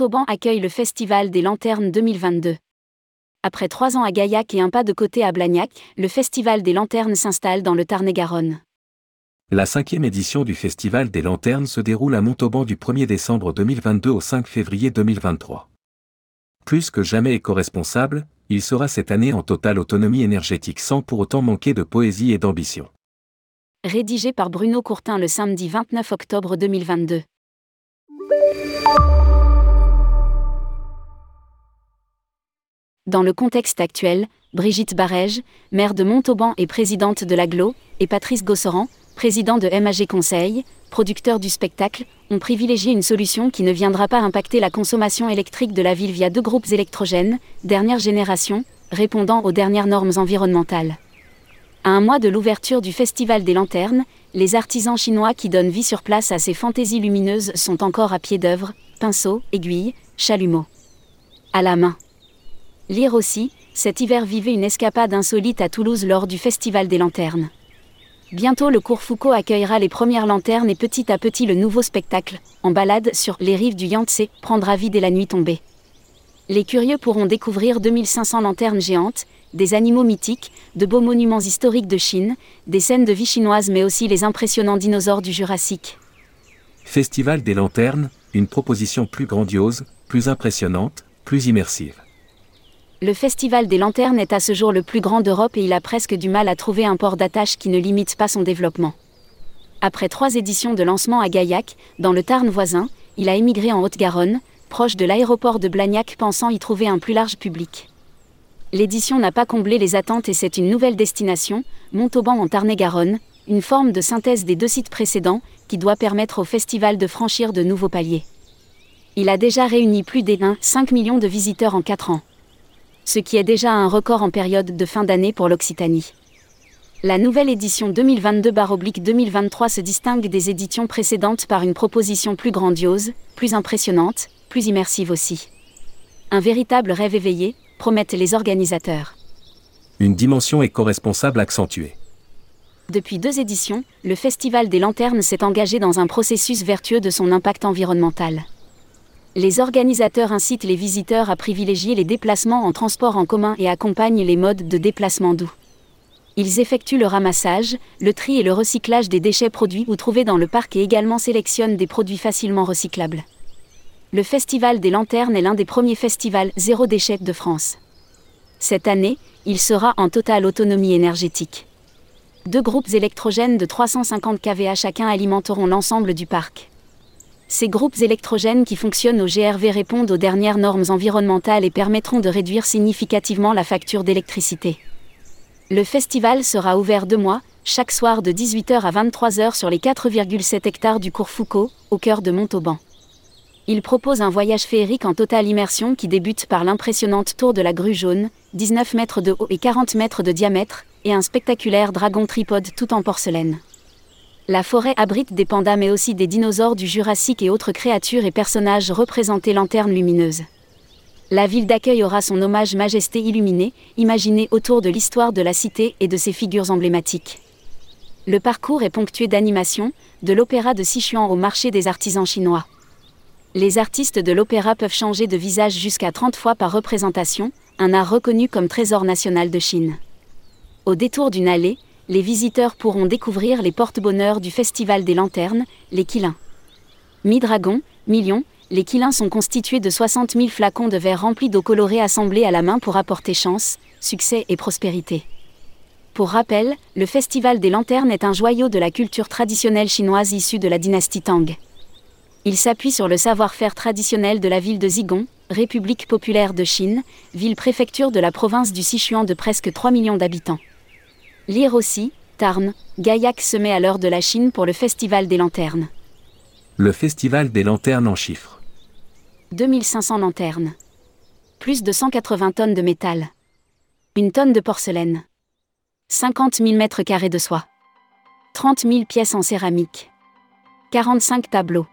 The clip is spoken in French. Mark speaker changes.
Speaker 1: Montauban accueille le Festival des Lanternes 2022. Après trois ans à Gaillac et un pas de côté à Blagnac, le Festival des Lanternes s'installe dans le Tarn-et-Garonne.
Speaker 2: La cinquième édition du Festival des Lanternes se déroule à Montauban du 1er décembre 2022 au 5 février 2023. Plus que jamais éco-responsable, il sera cette année en totale autonomie énergétique sans pour autant manquer de poésie et d'ambition.
Speaker 1: Rédigé par Bruno Courtin le samedi 29 octobre 2022. Dans le contexte actuel, Brigitte Barège, maire de Montauban et présidente de l'AGLO, et Patrice Gossoran, président de MAG Conseil, producteur du spectacle, ont privilégié une solution qui ne viendra pas impacter la consommation électrique de la ville via deux groupes électrogènes, dernière génération, répondant aux dernières normes environnementales. À un mois de l'ouverture du Festival des Lanternes, les artisans chinois qui donnent vie sur place à ces fantaisies lumineuses sont encore à pied d'œuvre, pinceaux, aiguilles, chalumeaux. À la main. Lire aussi, cet hiver vivait une escapade insolite à Toulouse lors du Festival des Lanternes. Bientôt le cours Foucault accueillera les premières lanternes et petit à petit le nouveau spectacle, en balade sur les rives du Yangtze, prendra vie dès la nuit tombée. Les curieux pourront découvrir 2500 lanternes géantes, des animaux mythiques, de beaux monuments historiques de Chine, des scènes de vie chinoise mais aussi les impressionnants dinosaures du Jurassique.
Speaker 2: Festival des lanternes, une proposition plus grandiose, plus impressionnante, plus immersive.
Speaker 1: Le Festival des Lanternes est à ce jour le plus grand d'Europe et il a presque du mal à trouver un port d'attache qui ne limite pas son développement. Après trois éditions de lancement à Gaillac, dans le Tarn voisin, il a émigré en Haute-Garonne, proche de l'aéroport de Blagnac pensant y trouver un plus large public. L'édition n'a pas comblé les attentes et c'est une nouvelle destination, Montauban en Tarn-et-Garonne, une forme de synthèse des deux sites précédents, qui doit permettre au festival de franchir de nouveaux paliers. Il a déjà réuni plus des 5 millions de visiteurs en 4 ans ce qui est déjà un record en période de fin d'année pour l'Occitanie. La nouvelle édition 2022-2023 se distingue des éditions précédentes par une proposition plus grandiose, plus impressionnante, plus immersive aussi. Un véritable rêve éveillé, promettent les organisateurs.
Speaker 2: Une dimension éco-responsable accentuée.
Speaker 1: Depuis deux éditions, le Festival des Lanternes s'est engagé dans un processus vertueux de son impact environnemental les organisateurs incitent les visiteurs à privilégier les déplacements en transport en commun et accompagnent les modes de déplacement doux. Ils effectuent le ramassage, le tri et le recyclage des déchets produits ou trouvés dans le parc et également sélectionnent des produits facilement recyclables. Le Festival des Lanternes est l'un des premiers festivals zéro déchet de France. Cette année, il sera en totale autonomie énergétique. Deux groupes électrogènes de 350 kVA chacun alimenteront l'ensemble du parc. Ces groupes électrogènes qui fonctionnent au GRV répondent aux dernières normes environnementales et permettront de réduire significativement la facture d'électricité. Le festival sera ouvert deux mois, chaque soir de 18h à 23h sur les 4,7 hectares du cours Foucault, au cœur de Montauban. Il propose un voyage féerique en totale immersion qui débute par l'impressionnante tour de la grue jaune, 19 mètres de haut et 40 mètres de diamètre, et un spectaculaire dragon tripode tout en porcelaine. La forêt abrite des pandas mais aussi des dinosaures du Jurassique et autres créatures et personnages représentés lanternes lumineuses. La ville d'accueil aura son hommage majesté illuminé, imaginé autour de l'histoire de la cité et de ses figures emblématiques. Le parcours est ponctué d'animations, de l'opéra de Sichuan au marché des artisans chinois. Les artistes de l'opéra peuvent changer de visage jusqu'à 30 fois par représentation, un art reconnu comme trésor national de Chine. Au détour d'une allée, les visiteurs pourront découvrir les porte-bonheur du Festival des Lanternes, les Quilins. Mi-dragon, million, les Quilins sont constitués de 60 000 flacons de verre remplis d'eau colorée assemblés à la main pour apporter chance, succès et prospérité. Pour rappel, le Festival des Lanternes est un joyau de la culture traditionnelle chinoise issue de la dynastie Tang. Il s'appuie sur le savoir-faire traditionnel de la ville de Zigong, République populaire de Chine, ville-préfecture de la province du Sichuan de presque 3 millions d'habitants. Lire aussi, Tarn, Gaillac se met à l'heure de la Chine pour le Festival des Lanternes.
Speaker 2: Le Festival des Lanternes en chiffres.
Speaker 1: 2500 lanternes. Plus de 180 tonnes de métal. Une tonne de porcelaine. 50 000 mètres carrés de soie. 30 000 pièces en céramique. 45 tableaux.